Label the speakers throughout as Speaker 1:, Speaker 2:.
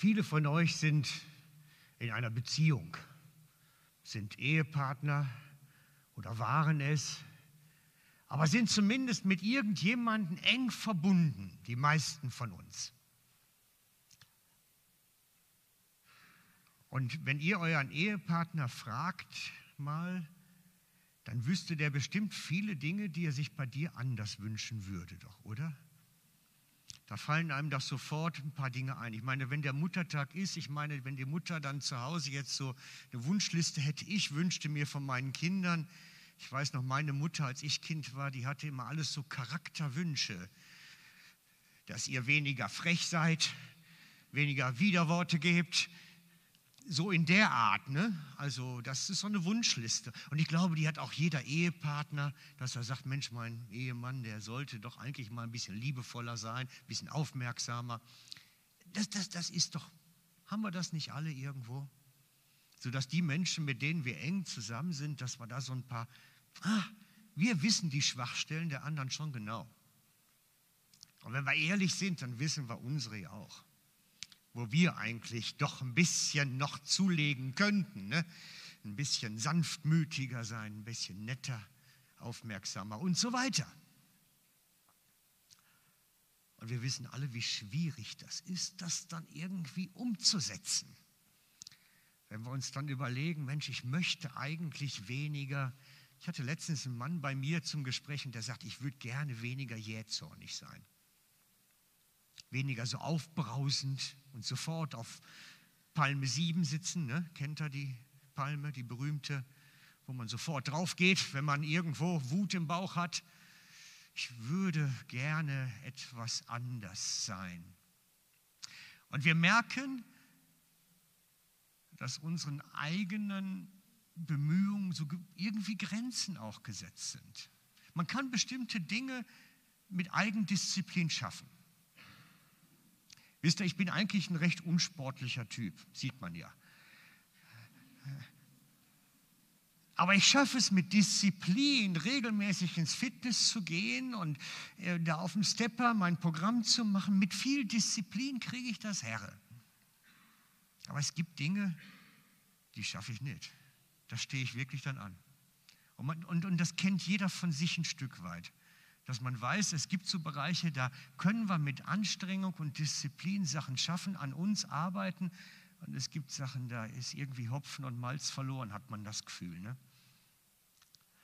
Speaker 1: Viele von euch sind in einer Beziehung, sind Ehepartner oder waren es, aber sind zumindest mit irgendjemandem eng verbunden, die meisten von uns. Und wenn ihr euren Ehepartner fragt mal, dann wüsste der bestimmt viele Dinge, die er sich bei dir anders wünschen würde, doch, oder? Da fallen einem doch sofort ein paar Dinge ein. Ich meine, wenn der Muttertag ist, ich meine, wenn die Mutter dann zu Hause jetzt so eine Wunschliste hätte, ich wünschte mir von meinen Kindern, ich weiß noch, meine Mutter, als ich Kind war, die hatte immer alles so Charakterwünsche, dass ihr weniger frech seid, weniger Widerworte gebt, so in der Art, ne? Also, das ist so eine Wunschliste. Und ich glaube, die hat auch jeder Ehepartner, dass er sagt: Mensch, mein Ehemann, der sollte doch eigentlich mal ein bisschen liebevoller sein, ein bisschen aufmerksamer. Das, das, das ist doch, haben wir das nicht alle irgendwo? Sodass die Menschen, mit denen wir eng zusammen sind, dass wir da so ein paar, ah, wir wissen die Schwachstellen der anderen schon genau. Und wenn wir ehrlich sind, dann wissen wir unsere auch wo wir eigentlich doch ein bisschen noch zulegen könnten. Ne? Ein bisschen sanftmütiger sein, ein bisschen netter, aufmerksamer und so weiter. Und wir wissen alle, wie schwierig das ist, das dann irgendwie umzusetzen. Wenn wir uns dann überlegen, Mensch, ich möchte eigentlich weniger. Ich hatte letztens einen Mann bei mir zum Gespräch und der sagt, ich würde gerne weniger jähzornig sein weniger so aufbrausend und sofort auf Palme 7 sitzen. Ne? Kennt ihr die Palme, die berühmte, wo man sofort drauf geht, wenn man irgendwo Wut im Bauch hat? Ich würde gerne etwas anders sein. Und wir merken, dass unseren eigenen Bemühungen so irgendwie Grenzen auch gesetzt sind. Man kann bestimmte Dinge mit Eigendisziplin schaffen. Wisst ihr, ich bin eigentlich ein recht unsportlicher Typ, sieht man ja. Aber ich schaffe es mit Disziplin, regelmäßig ins Fitness zu gehen und äh, da auf dem Stepper mein Programm zu machen. Mit viel Disziplin kriege ich das Herre. Aber es gibt Dinge, die schaffe ich nicht. Da stehe ich wirklich dann an. Und, und, und das kennt jeder von sich ein Stück weit dass man weiß, es gibt so Bereiche, da können wir mit Anstrengung und Disziplin Sachen schaffen, an uns arbeiten. Und es gibt Sachen, da ist irgendwie Hopfen und Malz verloren, hat man das Gefühl. Ne?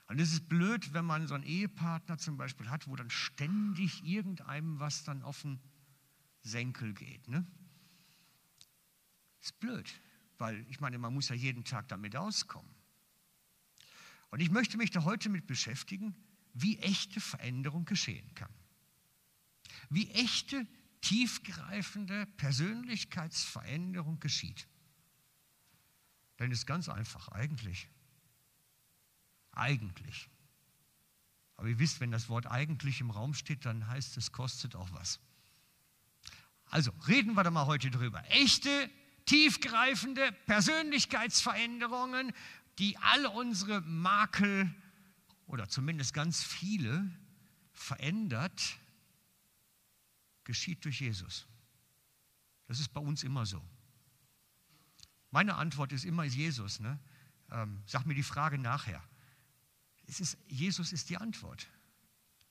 Speaker 1: Und es ist blöd, wenn man so einen Ehepartner zum Beispiel hat, wo dann ständig irgendeinem was dann auf den Senkel geht. Ne? Ist blöd, weil ich meine, man muss ja jeden Tag damit auskommen. Und ich möchte mich da heute mit beschäftigen, wie echte Veränderung geschehen kann. Wie echte, tiefgreifende Persönlichkeitsveränderung geschieht. Denn es ist ganz einfach, eigentlich. Eigentlich. Aber ihr wisst, wenn das Wort eigentlich im Raum steht, dann heißt es, kostet auch was. Also reden wir da mal heute drüber. Echte, tiefgreifende Persönlichkeitsveränderungen, die alle unsere Makel oder zumindest ganz viele verändert, geschieht durch Jesus. Das ist bei uns immer so. Meine Antwort ist immer Jesus. Ne? Ähm, sag mir die Frage nachher. Es ist, Jesus ist die Antwort.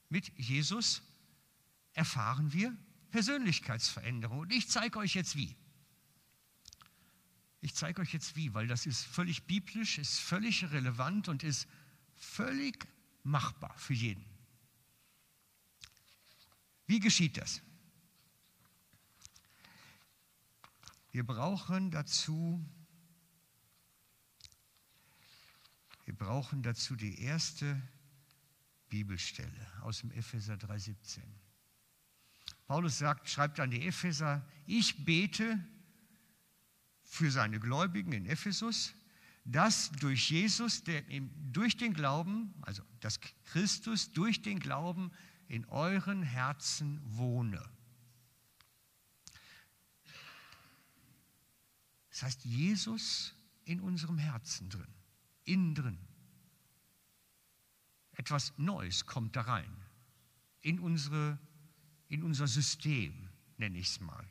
Speaker 1: Mit Jesus erfahren wir Persönlichkeitsveränderung. Und ich zeige euch jetzt wie. Ich zeige euch jetzt wie, weil das ist völlig biblisch, ist völlig relevant und ist Völlig machbar für jeden. Wie geschieht das? Wir brauchen dazu, wir brauchen dazu die erste Bibelstelle aus dem Epheser 3,17. Paulus sagt, schreibt an die Epheser, ich bete für seine Gläubigen in Ephesus, dass durch Jesus, der, durch den Glauben, also dass Christus durch den Glauben in euren Herzen wohne. Das heißt, Jesus in unserem Herzen drin, innen drin. Etwas Neues kommt da rein, in, unsere, in unser System, nenne ich es mal.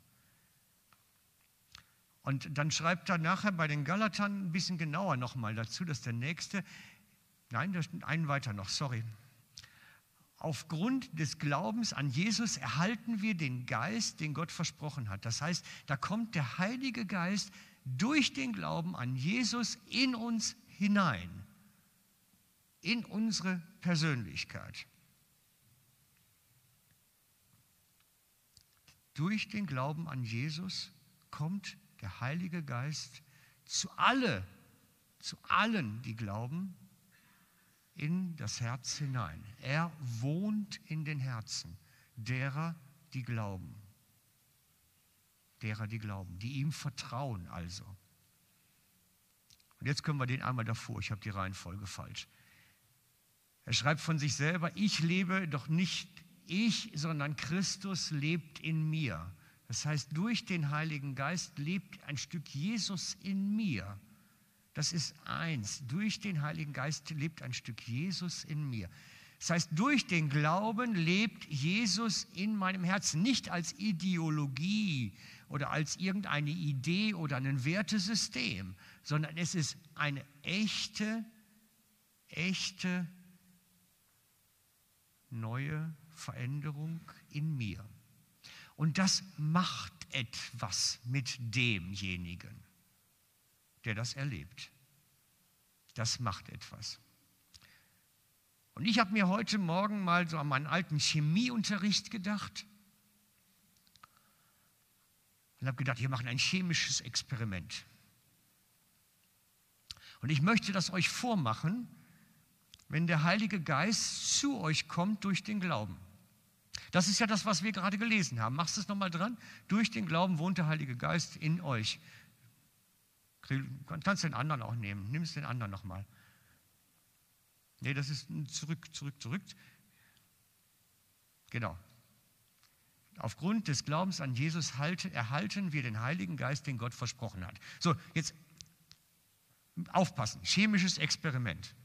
Speaker 1: Und dann schreibt er nachher bei den Galatern ein bisschen genauer nochmal dazu, dass der nächste, nein, einen weiter noch, sorry. Aufgrund des Glaubens an Jesus erhalten wir den Geist, den Gott versprochen hat. Das heißt, da kommt der Heilige Geist durch den Glauben an Jesus in uns hinein, in unsere Persönlichkeit. Durch den Glauben an Jesus kommt der Heilige Geist zu alle, zu allen, die glauben, in das Herz hinein. Er wohnt in den Herzen derer, die glauben. Derer, die glauben, die ihm vertrauen also. Und jetzt können wir den einmal davor, ich habe die Reihenfolge falsch. Er schreibt von sich selber, ich lebe doch nicht ich, sondern Christus lebt in mir. Das heißt, durch den Heiligen Geist lebt ein Stück Jesus in mir. Das ist eins. Durch den Heiligen Geist lebt ein Stück Jesus in mir. Das heißt, durch den Glauben lebt Jesus in meinem Herzen, nicht als Ideologie oder als irgendeine Idee oder ein Wertesystem, sondern es ist eine echte, echte, neue Veränderung in mir. Und das macht etwas mit demjenigen, der das erlebt. Das macht etwas. Und ich habe mir heute Morgen mal so an meinen alten Chemieunterricht gedacht und habe gedacht, wir machen ein chemisches Experiment. Und ich möchte das euch vormachen, wenn der Heilige Geist zu euch kommt durch den Glauben. Das ist ja das, was wir gerade gelesen haben. Machst du es nochmal dran? Durch den Glauben wohnt der Heilige Geist in euch. Kannst den anderen auch nehmen. Nimm es den anderen nochmal. Nee, das ist zurück, zurück, zurück. Genau. Aufgrund des Glaubens an Jesus erhalten wir den Heiligen Geist, den Gott versprochen hat. So, jetzt aufpassen. Chemisches Experiment.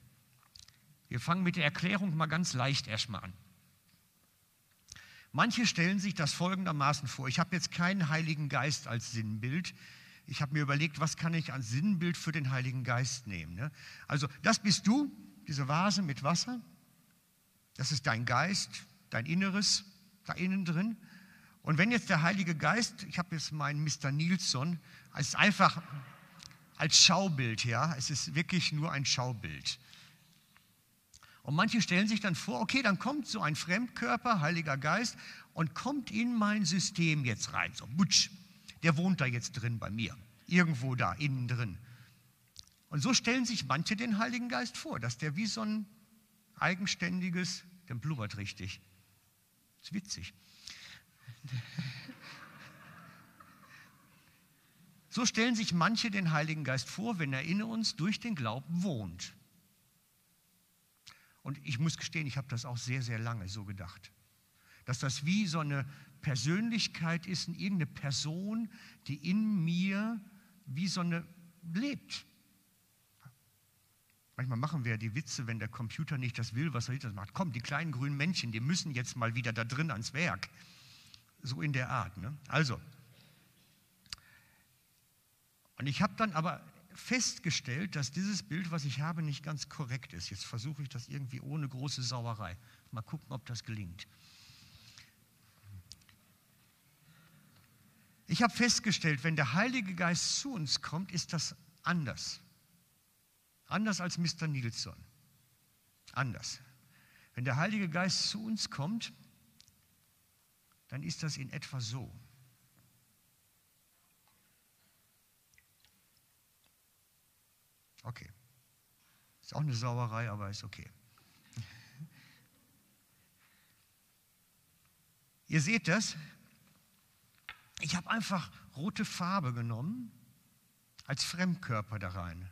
Speaker 1: Wir fangen mit der Erklärung mal ganz leicht erstmal an. Manche stellen sich das folgendermaßen vor. Ich habe jetzt keinen Heiligen Geist als Sinnbild. Ich habe mir überlegt, was kann ich als Sinnbild für den Heiligen Geist nehmen. Ne? Also das bist du, diese Vase mit Wasser. Das ist dein Geist, dein Inneres da innen drin. Und wenn jetzt der Heilige Geist, ich habe jetzt meinen Mr. Nilsson, als einfach als Schaubild, ja, es ist wirklich nur ein Schaubild. Und manche stellen sich dann vor, okay, dann kommt so ein Fremdkörper, Heiliger Geist, und kommt in mein System jetzt rein. So, butsch, der wohnt da jetzt drin bei mir, irgendwo da, innen drin. Und so stellen sich manche den Heiligen Geist vor, dass der wie so ein eigenständiges, der blubbert richtig. Das ist witzig. So stellen sich manche den Heiligen Geist vor, wenn er in uns durch den Glauben wohnt. Und ich muss gestehen, ich habe das auch sehr, sehr lange so gedacht. Dass das wie so eine Persönlichkeit ist, irgendeine Person, die in mir wie so eine lebt. Manchmal machen wir ja die Witze, wenn der Computer nicht das will, was er das macht. Komm, die kleinen grünen Männchen, die müssen jetzt mal wieder da drin ans Werk. So in der Art. Ne? Also, und ich habe dann aber festgestellt, dass dieses Bild, was ich habe, nicht ganz korrekt ist. Jetzt versuche ich das irgendwie ohne große Sauerei. Mal gucken, ob das gelingt. Ich habe festgestellt, wenn der Heilige Geist zu uns kommt, ist das anders. Anders als Mr. Nilsson. Anders. Wenn der Heilige Geist zu uns kommt, dann ist das in etwa so. Okay. Ist auch eine Sauerei, aber ist okay. Ihr seht das? Ich habe einfach rote Farbe genommen als Fremdkörper da rein.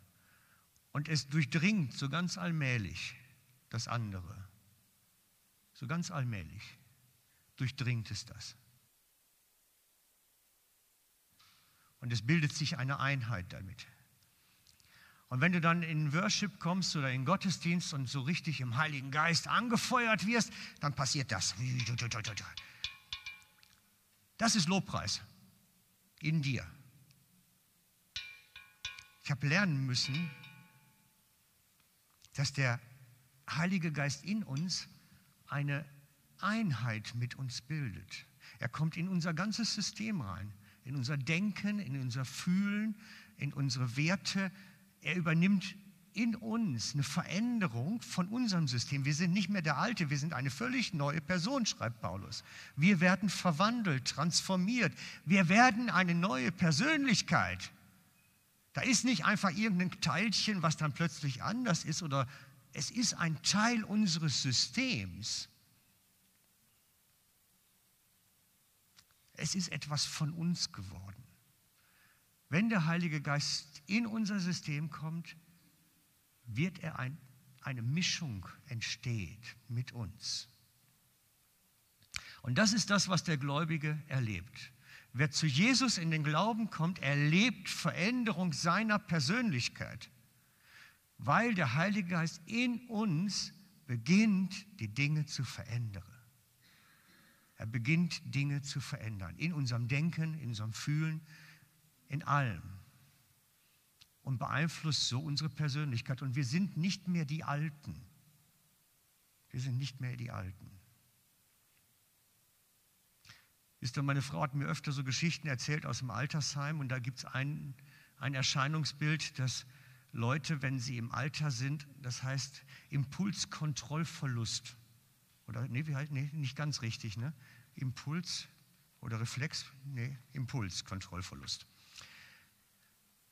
Speaker 1: Und es durchdringt so ganz allmählich das andere. So ganz allmählich durchdringt es das. Und es bildet sich eine Einheit damit. Und wenn du dann in Worship kommst oder in Gottesdienst und so richtig im Heiligen Geist angefeuert wirst, dann passiert das. Das ist Lobpreis in dir. Ich habe lernen müssen, dass der Heilige Geist in uns eine Einheit mit uns bildet. Er kommt in unser ganzes System rein, in unser Denken, in unser Fühlen, in unsere Werte. Er übernimmt in uns eine Veränderung von unserem System. Wir sind nicht mehr der Alte, wir sind eine völlig neue Person, schreibt Paulus. Wir werden verwandelt, transformiert. Wir werden eine neue Persönlichkeit. Da ist nicht einfach irgendein Teilchen, was dann plötzlich anders ist, oder es ist ein Teil unseres Systems. Es ist etwas von uns geworden. Wenn der Heilige Geist in unser System kommt, wird er ein, eine Mischung entsteht mit uns. Und das ist das, was der Gläubige erlebt. Wer zu Jesus in den Glauben kommt, erlebt Veränderung seiner Persönlichkeit, weil der Heilige Geist in uns beginnt, die Dinge zu verändern. Er beginnt Dinge zu verändern, in unserem Denken, in unserem Fühlen, in allem und beeinflusst so unsere Persönlichkeit. Und wir sind nicht mehr die Alten. Wir sind nicht mehr die Alten. Ist doch, meine Frau hat mir öfter so Geschichten erzählt aus dem Altersheim und da gibt es ein, ein Erscheinungsbild, dass Leute, wenn sie im Alter sind, das heißt Impulskontrollverlust. Oder, nee, wie halt, nee, nicht ganz richtig, ne? Impuls oder Reflex, nee, Impulskontrollverlust.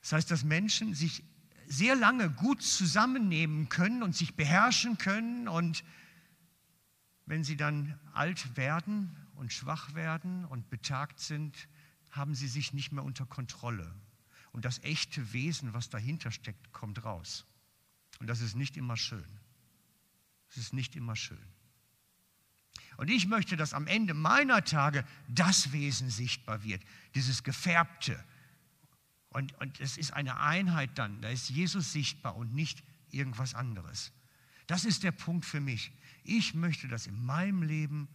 Speaker 1: Das heißt, dass Menschen sich sehr lange gut zusammennehmen können und sich beherrschen können und wenn sie dann alt werden und schwach werden und betagt sind, haben sie sich nicht mehr unter Kontrolle. Und das echte Wesen, was dahinter steckt, kommt raus. Und das ist nicht immer schön. Es ist nicht immer schön. Und ich möchte, dass am Ende meiner Tage das Wesen sichtbar wird, dieses Gefärbte, und, und es ist eine Einheit dann, da ist Jesus sichtbar und nicht irgendwas anderes. Das ist der Punkt für mich. Ich möchte, dass in meinem Leben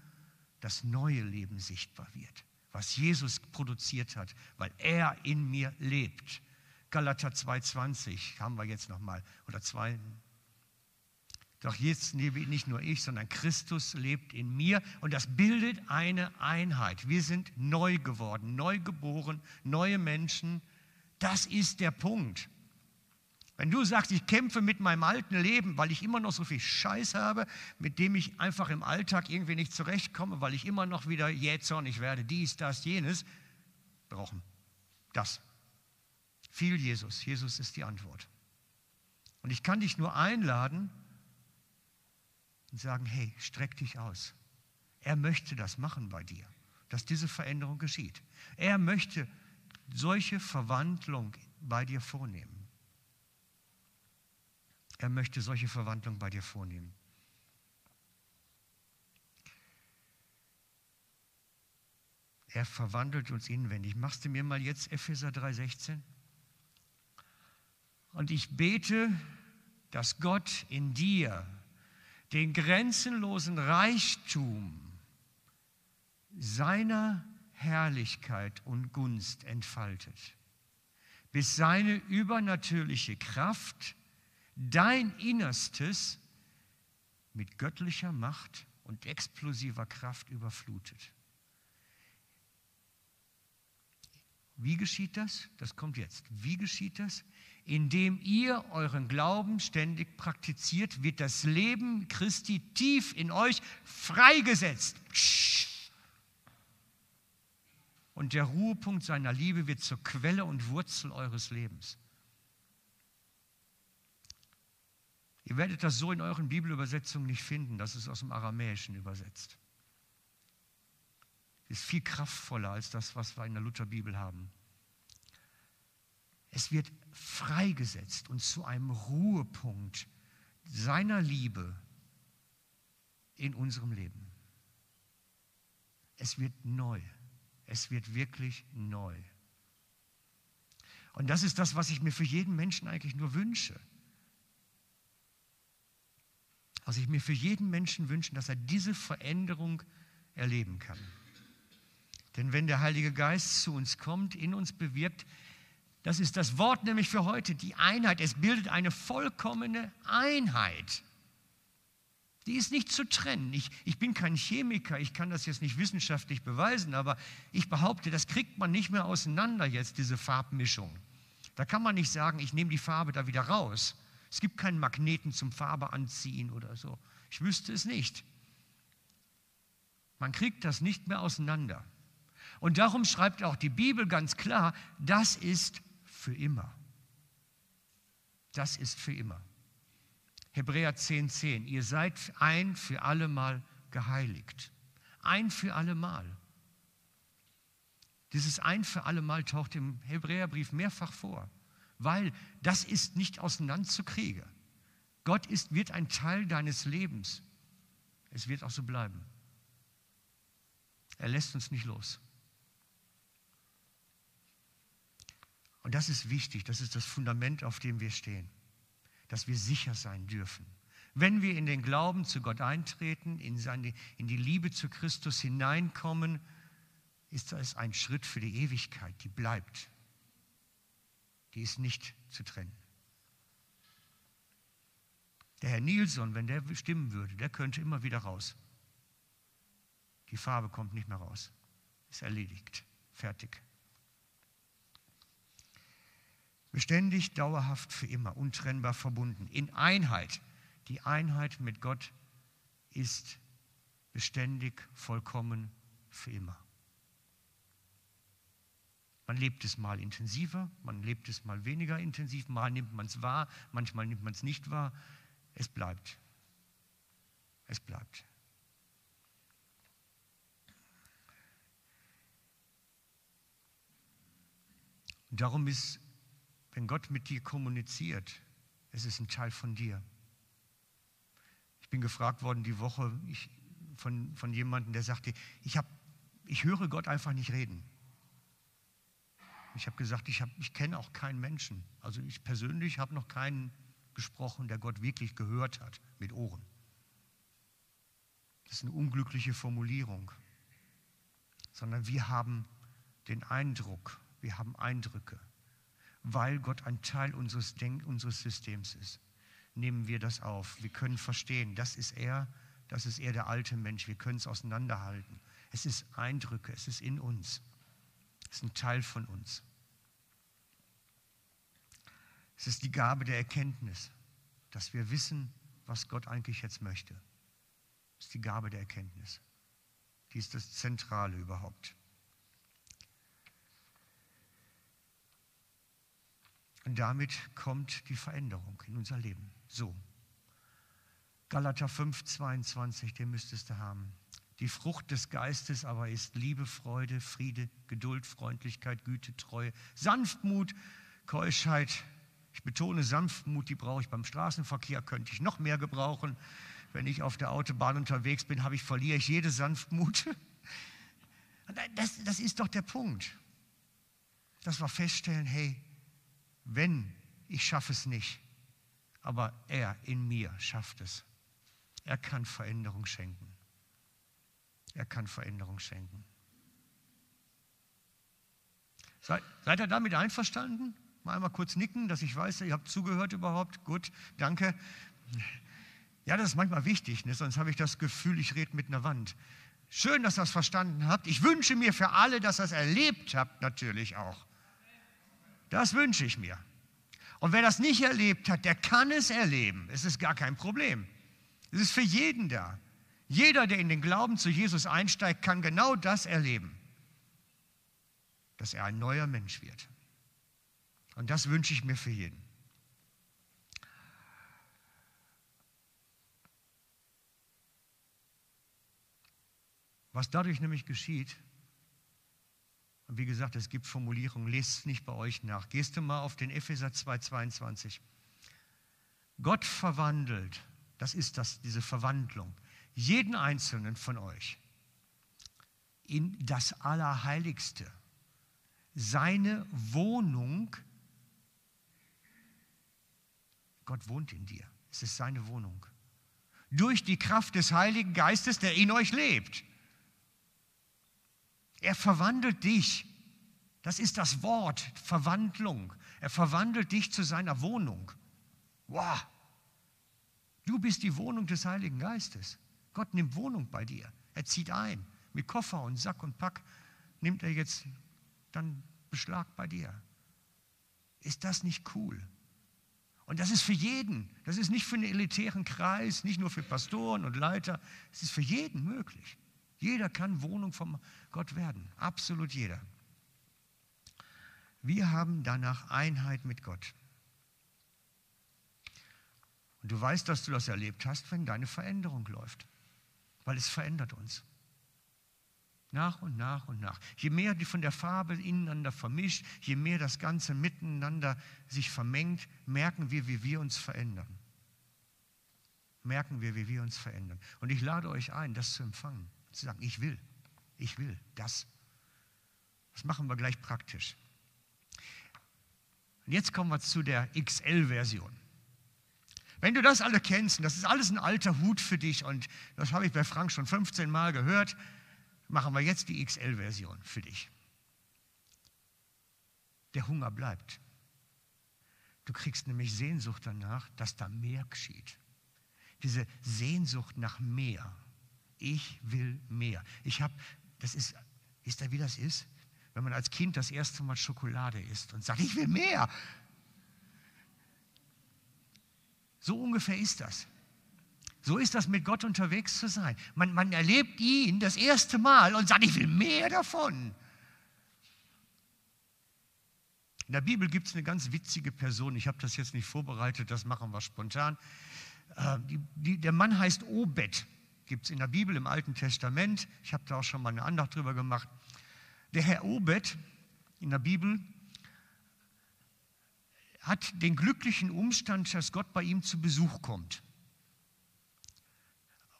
Speaker 1: das neue Leben sichtbar wird, was Jesus produziert hat, weil er in mir lebt. Galater 2,20 haben wir jetzt nochmal, oder 2. Doch jetzt lebe nicht nur ich, sondern Christus lebt in mir und das bildet eine Einheit. Wir sind neu geworden, neu geboren, neue Menschen das ist der Punkt. Wenn du sagst, ich kämpfe mit meinem alten Leben, weil ich immer noch so viel Scheiß habe, mit dem ich einfach im Alltag irgendwie nicht zurechtkomme, weil ich immer noch wieder jähzornig werde, dies, das, jenes, brauchen. Das. Viel Jesus. Jesus ist die Antwort. Und ich kann dich nur einladen und sagen, hey, streck dich aus. Er möchte das machen bei dir, dass diese Veränderung geschieht. Er möchte solche Verwandlung bei dir vornehmen. Er möchte solche Verwandlung bei dir vornehmen. Er verwandelt uns inwendig. Machst du mir mal jetzt Epheser 3,16? Und ich bete, dass Gott in dir den grenzenlosen Reichtum seiner Herrlichkeit und Gunst entfaltet, bis seine übernatürliche Kraft dein Innerstes mit göttlicher Macht und explosiver Kraft überflutet. Wie geschieht das? Das kommt jetzt. Wie geschieht das? Indem ihr euren Glauben ständig praktiziert, wird das Leben Christi tief in euch freigesetzt. Psch und der Ruhepunkt seiner Liebe wird zur Quelle und Wurzel eures Lebens. Ihr werdet das so in euren Bibelübersetzungen nicht finden, das ist aus dem Aramäischen übersetzt. Ist viel kraftvoller als das, was wir in der Lutherbibel haben. Es wird freigesetzt und zu einem Ruhepunkt seiner Liebe in unserem Leben. Es wird neu. Es wird wirklich neu. Und das ist das, was ich mir für jeden Menschen eigentlich nur wünsche. Was ich mir für jeden Menschen wünsche, dass er diese Veränderung erleben kann. Denn wenn der Heilige Geist zu uns kommt, in uns bewirkt, Das ist das Wort nämlich für heute, die Einheit. Es bildet eine vollkommene Einheit. Die ist nicht zu trennen. Ich, ich bin kein Chemiker, ich kann das jetzt nicht wissenschaftlich beweisen, aber ich behaupte, das kriegt man nicht mehr auseinander jetzt, diese Farbmischung. Da kann man nicht sagen, ich nehme die Farbe da wieder raus. Es gibt keinen Magneten zum Farbe anziehen oder so. Ich wüsste es nicht. Man kriegt das nicht mehr auseinander. Und darum schreibt auch die Bibel ganz klar, das ist für immer. Das ist für immer. Hebräer 10, 10. Ihr seid ein für allemal geheiligt. Ein für allemal. Dieses ein für allemal taucht im Hebräerbrief mehrfach vor, weil das ist nicht auseinanderzukriegen. Gott ist, wird ein Teil deines Lebens. Es wird auch so bleiben. Er lässt uns nicht los. Und das ist wichtig, das ist das Fundament, auf dem wir stehen dass wir sicher sein dürfen. Wenn wir in den Glauben zu Gott eintreten, in, seine, in die Liebe zu Christus hineinkommen, ist das ein Schritt für die Ewigkeit, die bleibt. Die ist nicht zu trennen. Der Herr Nilsson, wenn der stimmen würde, der könnte immer wieder raus. Die Farbe kommt nicht mehr raus. Ist erledigt. Fertig. Beständig, dauerhaft, für immer, untrennbar verbunden, in Einheit. Die Einheit mit Gott ist beständig, vollkommen, für immer. Man lebt es mal intensiver, man lebt es mal weniger intensiv, mal nimmt man es wahr, manchmal nimmt man es nicht wahr. Es bleibt. Es bleibt. Darum ist wenn Gott mit dir kommuniziert, es ist ein Teil von dir. Ich bin gefragt worden die Woche ich, von, von jemandem, der sagte, ich, hab, ich höre Gott einfach nicht reden. Ich habe gesagt, ich, ich kenne auch keinen Menschen. Also ich persönlich habe noch keinen gesprochen, der Gott wirklich gehört hat mit Ohren. Das ist eine unglückliche Formulierung, sondern wir haben den Eindruck, wir haben Eindrücke weil Gott ein Teil unseres, Denk unseres Systems ist. Nehmen wir das auf. Wir können verstehen, das ist er, das ist er der alte Mensch. Wir können es auseinanderhalten. Es ist Eindrücke, es ist in uns. Es ist ein Teil von uns. Es ist die Gabe der Erkenntnis, dass wir wissen, was Gott eigentlich jetzt möchte. Es ist die Gabe der Erkenntnis. Die ist das Zentrale überhaupt. Und damit kommt die Veränderung in unser Leben. So. Galater 5, 22, den müsstest du haben. Die Frucht des Geistes aber ist Liebe, Freude, Friede, Geduld, Freundlichkeit, Güte, Treue, Sanftmut, Keuschheit. Ich betone Sanftmut, die brauche ich beim Straßenverkehr, könnte ich noch mehr gebrauchen. Wenn ich auf der Autobahn unterwegs bin, habe ich, verliere ich jede Sanftmut. Das, das ist doch der Punkt. Dass wir feststellen, hey, wenn, ich schaffe es nicht, aber er in mir schafft es. Er kann Veränderung schenken. Er kann Veränderung schenken. Seid, seid ihr damit einverstanden? Mal einmal kurz nicken, dass ich weiß, ihr habt zugehört überhaupt. Gut, danke. Ja, das ist manchmal wichtig, ne? sonst habe ich das Gefühl, ich rede mit einer Wand. Schön, dass ihr das verstanden habt. Ich wünsche mir für alle, dass ihr es erlebt habt, natürlich auch. Das wünsche ich mir. Und wer das nicht erlebt hat, der kann es erleben. Es ist gar kein Problem. Es ist für jeden da. Jeder, der in den Glauben zu Jesus einsteigt, kann genau das erleben. Dass er ein neuer Mensch wird. Und das wünsche ich mir für jeden. Was dadurch nämlich geschieht, wie gesagt, es gibt Formulierungen, lest es nicht bei euch nach. Gehst du mal auf den Epheser 2,22. Gott verwandelt, das ist das, diese Verwandlung, jeden einzelnen von euch in das Allerheiligste. Seine Wohnung, Gott wohnt in dir, es ist seine Wohnung. Durch die Kraft des Heiligen Geistes, der in euch lebt. Er verwandelt dich Das ist das Wort, Verwandlung. Er verwandelt dich zu seiner Wohnung. Wow. Du bist die Wohnung des Heiligen Geistes. Gott nimmt Wohnung bei dir. Er zieht ein. Mit Koffer und Sack und Pack nimmt er jetzt dann Beschlag bei dir. Ist das nicht cool? Und das ist für jeden. Das ist nicht für einen elitären Kreis, nicht nur für Pastoren und Leiter. Es ist für jeden möglich. Jeder kann Wohnung von Gott werden. Absolut jeder. Wir haben danach Einheit mit Gott. Und du weißt, dass du das erlebt hast, wenn deine Veränderung läuft, weil es verändert uns. Nach und nach und nach. Je mehr die von der Farbe ineinander vermischt, je mehr das Ganze miteinander sich vermengt, merken wir, wie wir uns verändern. Merken wir, wie wir uns verändern. Und ich lade euch ein, das zu empfangen. Zu sagen, ich will, ich will das. Das machen wir gleich praktisch. Und jetzt kommen wir zu der XL-Version. Wenn du das alle kennst, und das ist alles ein alter Hut für dich, und das habe ich bei Frank schon 15 Mal gehört, machen wir jetzt die XL-Version für dich. Der Hunger bleibt. Du kriegst nämlich Sehnsucht danach, dass da mehr geschieht. Diese Sehnsucht nach mehr. Ich will mehr. Ich habe, das ist, ist da wie das ist? Wenn man als Kind das erste Mal Schokolade isst und sagt, ich will mehr. So ungefähr ist das. So ist das mit Gott unterwegs zu sein. Man, man erlebt ihn das erste Mal und sagt, ich will mehr davon. In der Bibel gibt es eine ganz witzige Person, ich habe das jetzt nicht vorbereitet, das machen wir spontan. Äh, die, die, der Mann heißt Obed, gibt es in der Bibel im Alten Testament. Ich habe da auch schon mal eine Andacht drüber gemacht. Der Herr Obed in der Bibel hat den glücklichen Umstand, dass Gott bei ihm zu Besuch kommt.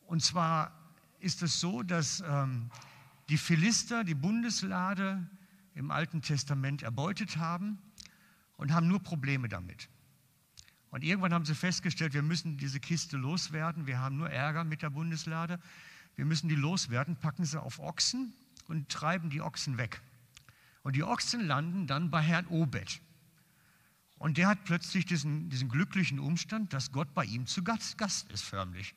Speaker 1: Und zwar ist es so, dass ähm, die Philister die Bundeslade im Alten Testament erbeutet haben und haben nur Probleme damit. Und irgendwann haben sie festgestellt, wir müssen diese Kiste loswerden, wir haben nur Ärger mit der Bundeslade, wir müssen die loswerden, packen sie auf Ochsen und treiben die Ochsen weg. Und die Ochsen landen dann bei Herrn Obed. Und der hat plötzlich diesen, diesen glücklichen Umstand, dass Gott bei ihm zu Gast, Gast ist, förmlich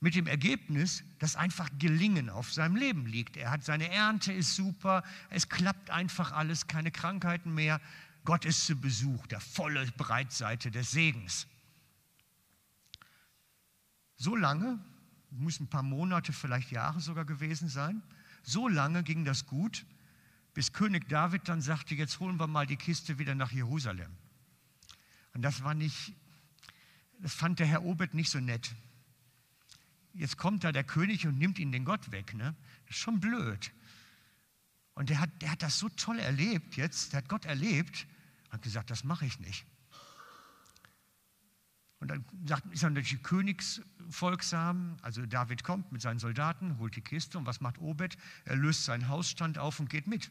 Speaker 1: mit dem Ergebnis, dass einfach Gelingen auf seinem Leben liegt. Er hat seine Ernte ist super, es klappt einfach alles, keine Krankheiten mehr. Gott ist zu Besuch, der volle Breitseite des Segens. So lange, muss ein paar Monate, vielleicht Jahre sogar gewesen sein, so lange ging das gut, bis König David dann sagte, jetzt holen wir mal die Kiste wieder nach Jerusalem. Und das war nicht, das fand der Herr Obed nicht so nett jetzt kommt da der König und nimmt ihn den Gott weg. Ne? Das ist schon blöd. Und der hat, der hat das so toll erlebt jetzt, der hat Gott erlebt, hat gesagt, das mache ich nicht. Und dann sagt, ist er natürlich königsfolgsam, also David kommt mit seinen Soldaten, holt die Kiste und was macht Obed? Er löst seinen Hausstand auf und geht mit.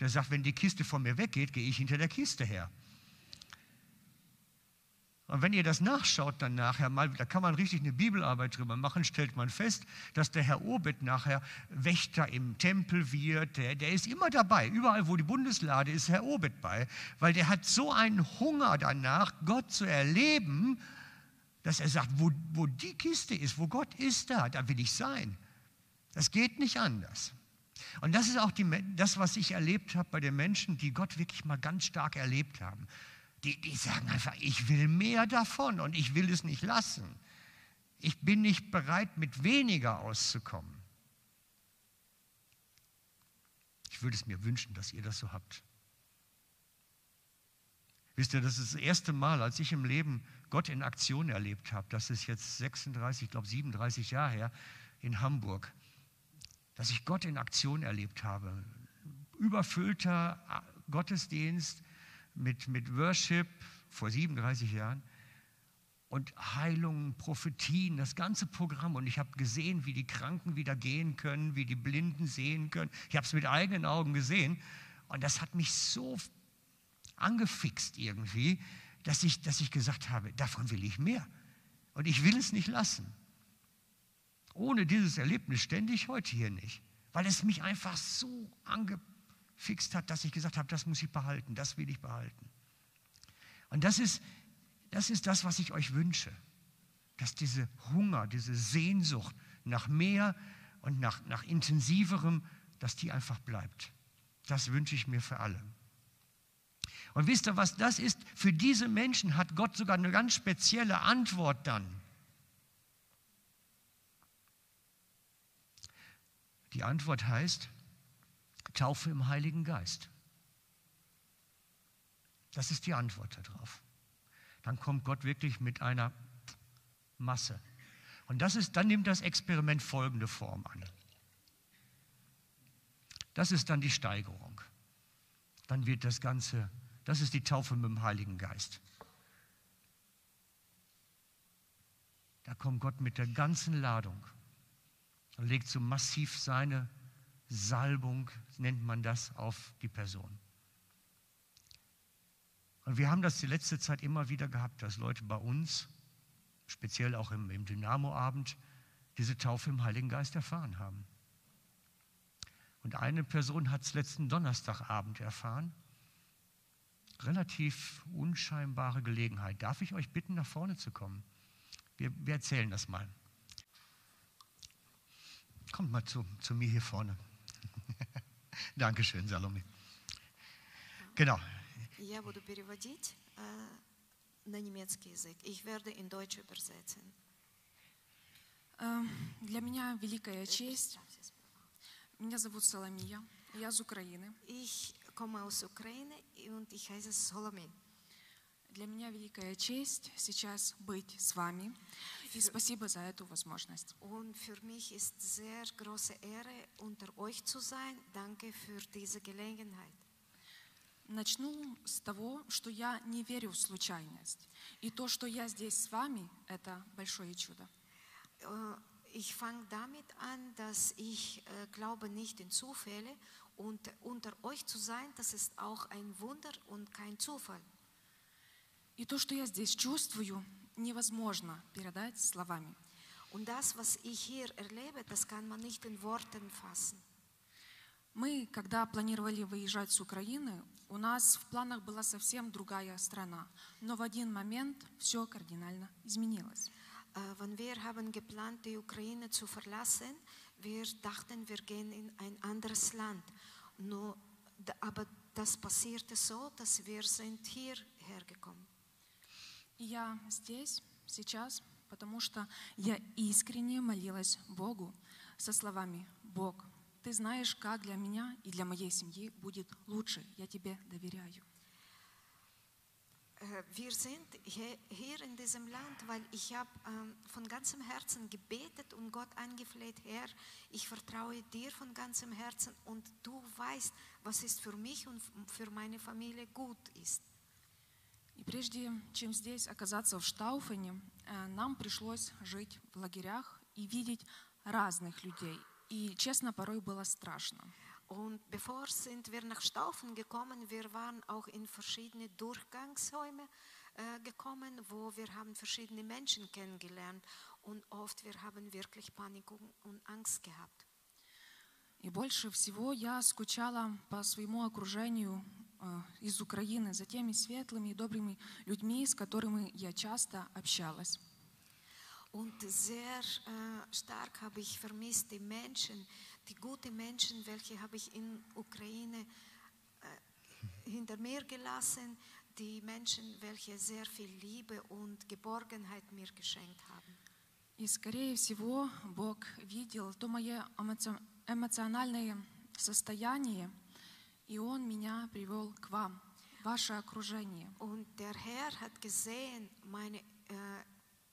Speaker 1: Der sagt, wenn die Kiste von mir weggeht, gehe ich hinter der Kiste her. Und wenn ihr das nachschaut dann nachher mal, da kann man richtig eine Bibelarbeit drüber machen, stellt man fest, dass der Herr Obed nachher Wächter im Tempel wird. Der, der ist immer dabei. Überall, wo die Bundeslade ist, Herr Obed bei. Weil der hat so einen Hunger danach, Gott zu erleben, dass er sagt, wo, wo die Kiste ist, wo Gott ist da, da will ich sein. Das geht nicht anders. Und das ist auch die, das, was ich erlebt habe bei den Menschen, die Gott wirklich mal ganz stark erlebt haben die, die sagen einfach, ich will mehr davon und ich will es nicht lassen. Ich bin nicht bereit, mit weniger auszukommen. Ich würde es mir wünschen, dass ihr das so habt. Wisst ihr, das ist das erste Mal, als ich im Leben Gott in Aktion erlebt habe. Das ist jetzt 36, ich glaube 37 Jahre her in Hamburg, dass ich Gott in Aktion erlebt habe. Überfüllter Gottesdienst, mit, mit Worship vor 37 Jahren und Heilungen, Prophetien, das ganze Programm. Und ich habe gesehen, wie die Kranken wieder gehen können, wie die Blinden sehen können. Ich habe es mit eigenen Augen gesehen. Und das hat mich so angefixt irgendwie, dass ich, dass ich gesagt habe, davon will ich mehr. Und ich will es nicht lassen. Ohne dieses Erlebnis stände ich heute hier nicht, weil es mich einfach so ange, fixt hat, dass ich gesagt habe, das muss ich behalten, das will ich behalten. Und das ist, das ist das, was ich euch wünsche, dass diese Hunger, diese Sehnsucht nach mehr und nach, nach intensiverem, dass die einfach bleibt. Das wünsche ich mir für alle. Und wisst ihr, was das ist? Für diese Menschen hat Gott sogar eine ganz spezielle Antwort dann. Die Antwort heißt Taufe im Heiligen Geist. Das ist die Antwort darauf. Dann kommt Gott wirklich mit einer Masse. Und das ist, dann nimmt das Experiment folgende Form an. Das ist dann die Steigerung. Dann wird das Ganze, das ist die Taufe mit dem Heiligen Geist. Da kommt Gott mit der ganzen Ladung und legt so massiv seine Salbung, nennt man das, auf die Person. Und wir haben das die letzte Zeit immer wieder gehabt, dass Leute bei uns, speziell auch im, im Dynamo-Abend, diese Taufe im Heiligen Geist erfahren haben. Und eine Person hat es letzten Donnerstagabend erfahren. Relativ unscheinbare Gelegenheit. Darf ich euch bitten, nach vorne zu kommen? Wir, wir erzählen das mal. Kommt mal zu, zu mir hier vorne. Dankeschön, Salome. Genau.
Speaker 2: Я буду переводить э, на немецкий язык. Ich werde in Deutsch übersetzen.
Speaker 3: Э, Для меня великая честь. Меня зовут Соломия. Я из Украины.
Speaker 2: Ich komme aus Ukraine und ich heiße Solomon.
Speaker 3: Для меня великая честь сейчас быть с вами. И спасибо за эту возможность.
Speaker 2: Und für mich ist sehr große Ehre, unter euch zu sein. Danke für diese Gelegenheit.
Speaker 3: Начну с того, что я не верю в случайность. И то, что я здесь с вами, это большое чудо.
Speaker 2: Äh, Ich fange damit an, dass ich äh, glaube nicht in Zufälle und unter euch zu sein, das ist auch ein Wunder und kein Zufall.
Speaker 3: И то, что я здесь чувствую, невозможно передать словами.
Speaker 2: Und das, was ich hier erlebe, das kann man nicht in Worten fassen.
Speaker 3: Мы, когда планировали выезжать с Украины, у нас в планах была совсем другая страна. Но в один момент все кардинально изменилось.
Speaker 2: Äh, Wenn wir haben geplant, die Ukraine zu verlassen, wir dachten, wir gehen in ein anderes Land. Nur, d- aber das passierte so, dass wir sind hierher gekommen.
Speaker 3: Я здесь, сейчас, потому что я искренне молилась Богу со словами «Бог, ты знаешь, как для меня и для моей семьи будет лучше. Я тебе доверяю».
Speaker 2: Äh, Wir sind hier in diesem Land, weil ich habe ähm, von ganzem Herzen gebetet und Gott angefleht, Herr, ich vertraue dir von ganzem Herzen und du weißt, was ist für mich und für meine Familie gut ist.
Speaker 3: И прежде чем здесь оказаться в Штауфене, э, нам пришлось жить в лагерях и видеть разных людей. И, честно, порой было страшно.
Speaker 2: Und bevor sind wir nach Staufen gekommen, wir waren auch in verschiedene Durchgangsräume äh, gekommen, wo wir haben verschiedene Menschen kennengelernt und oft wir haben wirklich Panik und, Angst gehabt.
Speaker 3: И больше всего я скучала по своему окружению э, из Украины за теми светлыми и добрыми людьми, с которыми я часто общалась.
Speaker 2: Und sehr äh, stark habe ich vermisst die Menschen, die guten Menschen, welche habe ich in Ukraine äh, hinter mir gelassen, die Menschen, welche sehr viel Liebe und Geborgenheit mir geschenkt haben.
Speaker 3: И, скорее всего, Бог видел то мое эмоци- эмоциональное состояние, и Он меня привел к вам, в ваше окружение.
Speaker 2: Und der Herr hat gesehen meine äh,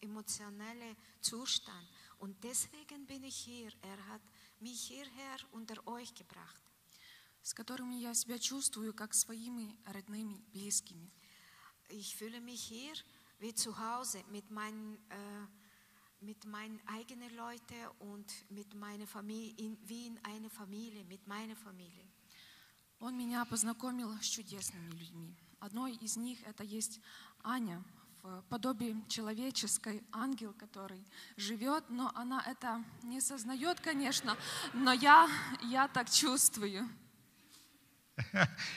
Speaker 2: emotionale Zustand und deswegen bin ich hier. Er hat mich hierher unter euch gebracht.
Speaker 3: с которыми я себя чувствую как своими родными, близкими.
Speaker 2: Ich fühle mich hier wie zu Hause mit meinen, äh, mit meinen eigenen Leuten und mit meiner Familie, in, wie in einer Familie, mit meiner Familie.
Speaker 3: Он меня познакомил с чудесными людьми. Одной из них это есть Аня, в подобии человеческой ангел, который живет, но она это не сознает, конечно, но я, я так чувствую.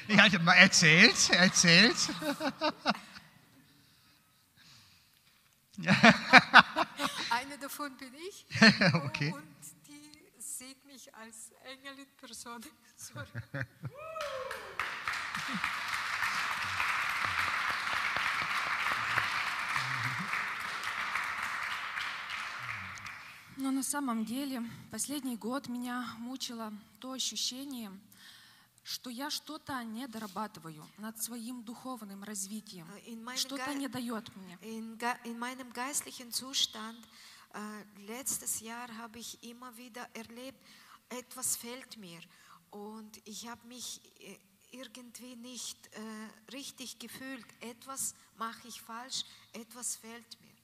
Speaker 1: Ich hatte mal erzählt, erzählt.
Speaker 2: Eine davon bin ich.
Speaker 1: Okay.
Speaker 2: Und mich als Engel in Person. Sorry.
Speaker 3: Но на самом деле последний год меня мучило то ощущение, что я что-то не дорабатываю над своим духовным развитием.
Speaker 2: Meinem,
Speaker 3: Что-то не дает мне.
Speaker 2: in, in meinem geistlichen Zustand, äh, letztes Jahr habe ich immer wieder erlebt, etwas fehlt mir. Und ich habe mich äh, irgendwie nicht äh, richtig gefühlt. Etwas mache ich falsch, etwas fehlt mir.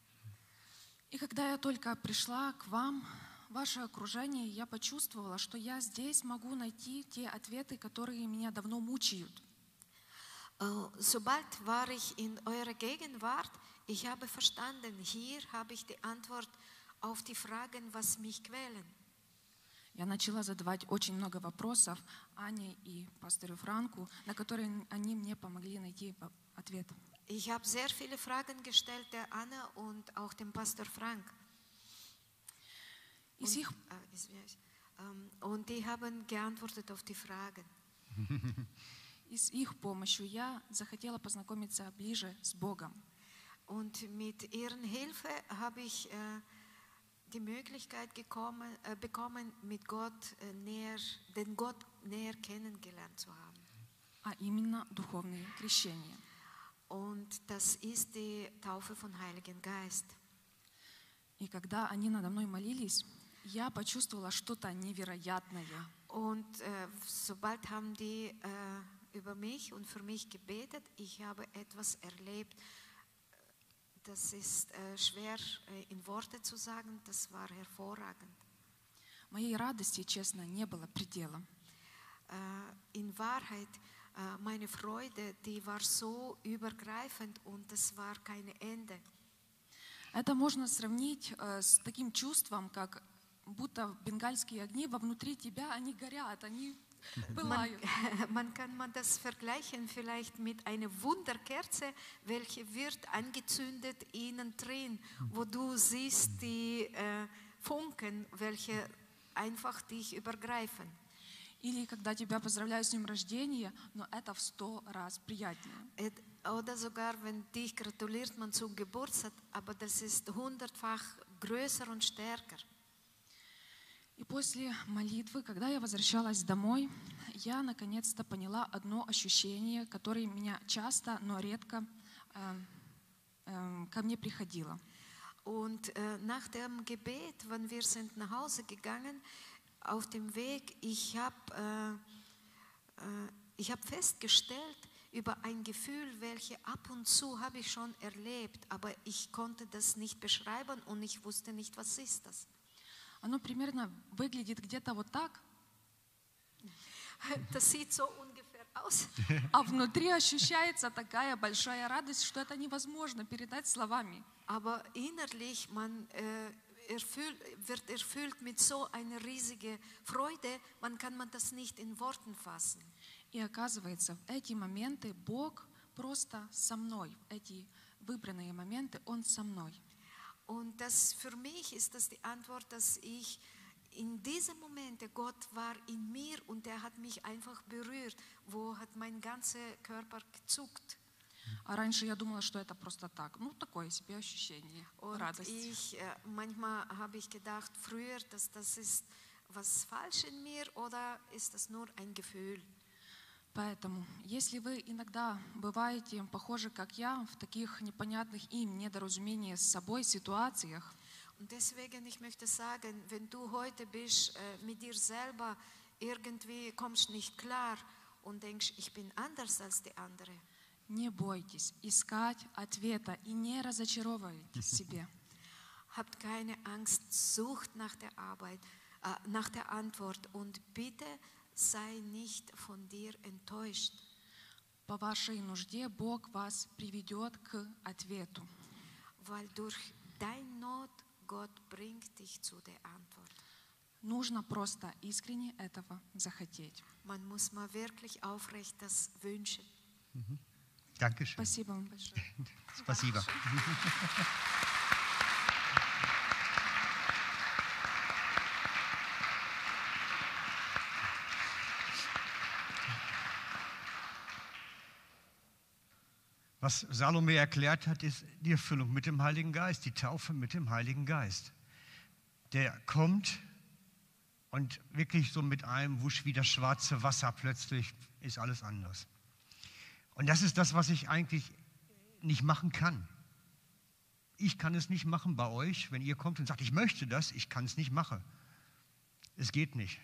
Speaker 3: И когда я только пришла к вам, ваше окружение, я почувствовала, что я здесь могу найти те ответы, которые меня давно мучают.
Speaker 2: Äh, Sobald war ich in eurer Gegenwart, ich habe verstanden, hier habe ich die Antwort auf die Fragen, was mich quälen.
Speaker 3: Я начала задавать очень много вопросов Ане и пастору Франку, на которые они мне помогли найти ответ.
Speaker 2: Ich habe sehr viele Fragen gestellt, der Anna und auch dem Pastor Frank.
Speaker 3: Их
Speaker 2: Äh. Ähm, Und die haben geantwortet auf die Fragen.
Speaker 3: И с их помощью я захотела познакомиться ближе с Богом.
Speaker 2: Und mit ihren Hilfe habe ich äh, die Möglichkeit gekommen, äh, bekommen, mit Gott äh, näher, den Gott näher kennengelernt zu haben.
Speaker 3: а именно духовные крещения.
Speaker 2: Und das ist die Taufe von Heiligen Geist.
Speaker 3: И когда они надо мной молились, я почувствовала что-то невероятное.
Speaker 2: Und äh, sobald haben die äh, über mich und für mich gebetet, ich habe etwas erlebt, das ist äh, schwer äh, in Worte zu sagen, das war hervorragend.
Speaker 3: Моей радости, честно, не было предела.
Speaker 2: Äh, in Wahrheit, äh, meine Freude, die war so übergreifend und es war kein Ende.
Speaker 3: Это можно сравнить э, с таким чувством, как будто бенгальские огни вовнутри тебя, они горят, они
Speaker 2: Man,
Speaker 3: пылают.
Speaker 2: man kann man das vergleichen vielleicht mit einer Wunderkerze, welche wird angezündet innen drin, wo du siehst die äh, Funken, welche einfach dich übergreifen.
Speaker 3: Или когда тебя поздравляют с днем рождения, но это в сто раз приятнее.
Speaker 2: Et- Oder sogar, wenn dich gratuliert man zum Geburtstag, aber das ist hundertfach größer und stärker.
Speaker 3: И после молитвы, когда я возвращалась домой, я наконец-то поняла одно ощущение, которое меня часто, но редко э, э, ко мне приходило.
Speaker 2: Und äh, nach dem Gebet, wenn wir sind nach Hause gegangen, auf dem Weg, ich habe äh, äh, ich hab festgestellt über ein Gefühl, welches ab und zu habe ich schon erlebt, aber ich konnte das nicht beschreiben und ich wusste nicht, was ist das.
Speaker 3: Оно примерно выглядит где-то вот так,
Speaker 2: Das sieht so ungefähr aus.
Speaker 3: а внутри ощущается такая большая радость, что это невозможно передать словами.
Speaker 2: Aber innerlich man äh, erfüllt, wird erfüllt mit so einer riesigen Freude, man kann man das nicht in Worten fassen.
Speaker 3: И оказывается, в эти моменты Бог просто со мной. Эти выбранные моменты Он со мной.
Speaker 2: Und das für mich ist das die Antwort, dass ich in diesem Momente Gott war in mir und er hat mich einfach berührt, wo hat mein ganzer Körper gezuckt.
Speaker 3: А раньше я думала, что это просто так. Ну, такое себе ощущение,
Speaker 2: Und
Speaker 3: радость.
Speaker 2: ich äh, manchmal habe ich gedacht früher, dass das ist was falsch in mir oder ist das nur ein Gefühl?
Speaker 3: Поэтому, если вы иногда бываете похожи, как я, в таких непонятных им недоразумениях с собой ситуациях,
Speaker 2: Und deswegen, ich möchte sagen, wenn du heute bist äh, mit dir selber, irgendwie kommst nicht klar und denkst, ich bin anders als die andere,
Speaker 3: не бойтесь искать ответа и не разочаровывайтесь в себе.
Speaker 2: habt keine Angst, sucht nach der Arbeit, äh, nach der Antwort und bitte sei nicht von dir enttäuscht,
Speaker 3: По вашей нужде Бог вас приведет к ответу.
Speaker 2: weil durch dein Not Gott bringt dich zu der Antwort.
Speaker 3: нужно просто искренне этого захотеть.
Speaker 2: Man muss mal wirklich aufrecht das wünschen.
Speaker 1: Dankeschön.
Speaker 3: Спасибо вам большое.
Speaker 1: Spasiba. Was Salome erklärt hat, ist die Erfüllung mit dem Heiligen Geist, die Taufe mit dem Heiligen Geist. Der kommt und wirklich so mit einem Wusch wie das schwarze Wasser plötzlich ist alles anders. Und das ist das, was ich eigentlich nicht machen kann. Ich kann es nicht machen bei euch, wenn ihr kommt und sagt, ich möchte das, ich kann es nicht machen. Es geht nicht.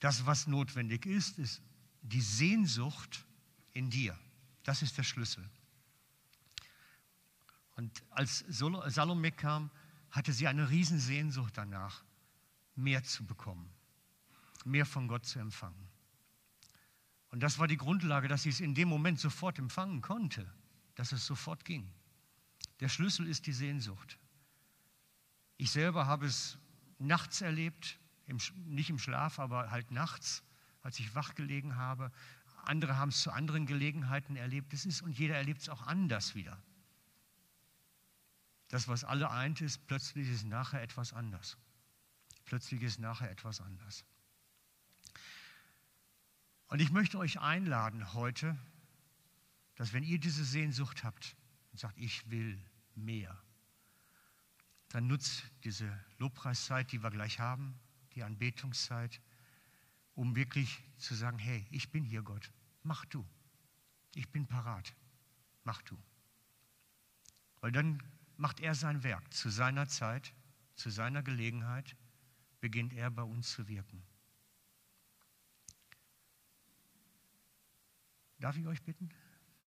Speaker 1: Das, was notwendig ist, ist die Sehnsucht in dir. Das ist der Schlüssel. Und als Salome kam, hatte sie eine Riesensehnsucht danach, mehr zu bekommen, mehr von Gott zu empfangen. Und das war die Grundlage, dass sie es in dem Moment sofort empfangen konnte, dass es sofort ging. Der Schlüssel ist die Sehnsucht. Ich selber habe es nachts erlebt, im, nicht im Schlaf, aber halt nachts, als ich wach gelegen habe. Andere haben es zu anderen Gelegenheiten erlebt. Es ist und jeder erlebt es auch anders wieder. Das, was alle eint, ist, plötzlich ist nachher etwas anders. Plötzlich ist nachher etwas anders. Und ich möchte euch einladen heute, dass wenn ihr diese Sehnsucht habt und sagt, ich will mehr, dann nutzt diese Lobpreiszeit, die wir gleich haben, die Anbetungszeit, um wirklich zu sagen, hey, ich bin hier, Gott, mach du. Ich bin parat, mach du. Weil dann macht er sein Werk zu seiner Zeit, zu seiner Gelegenheit, beginnt er bei uns zu wirken. Darf ich euch bitten?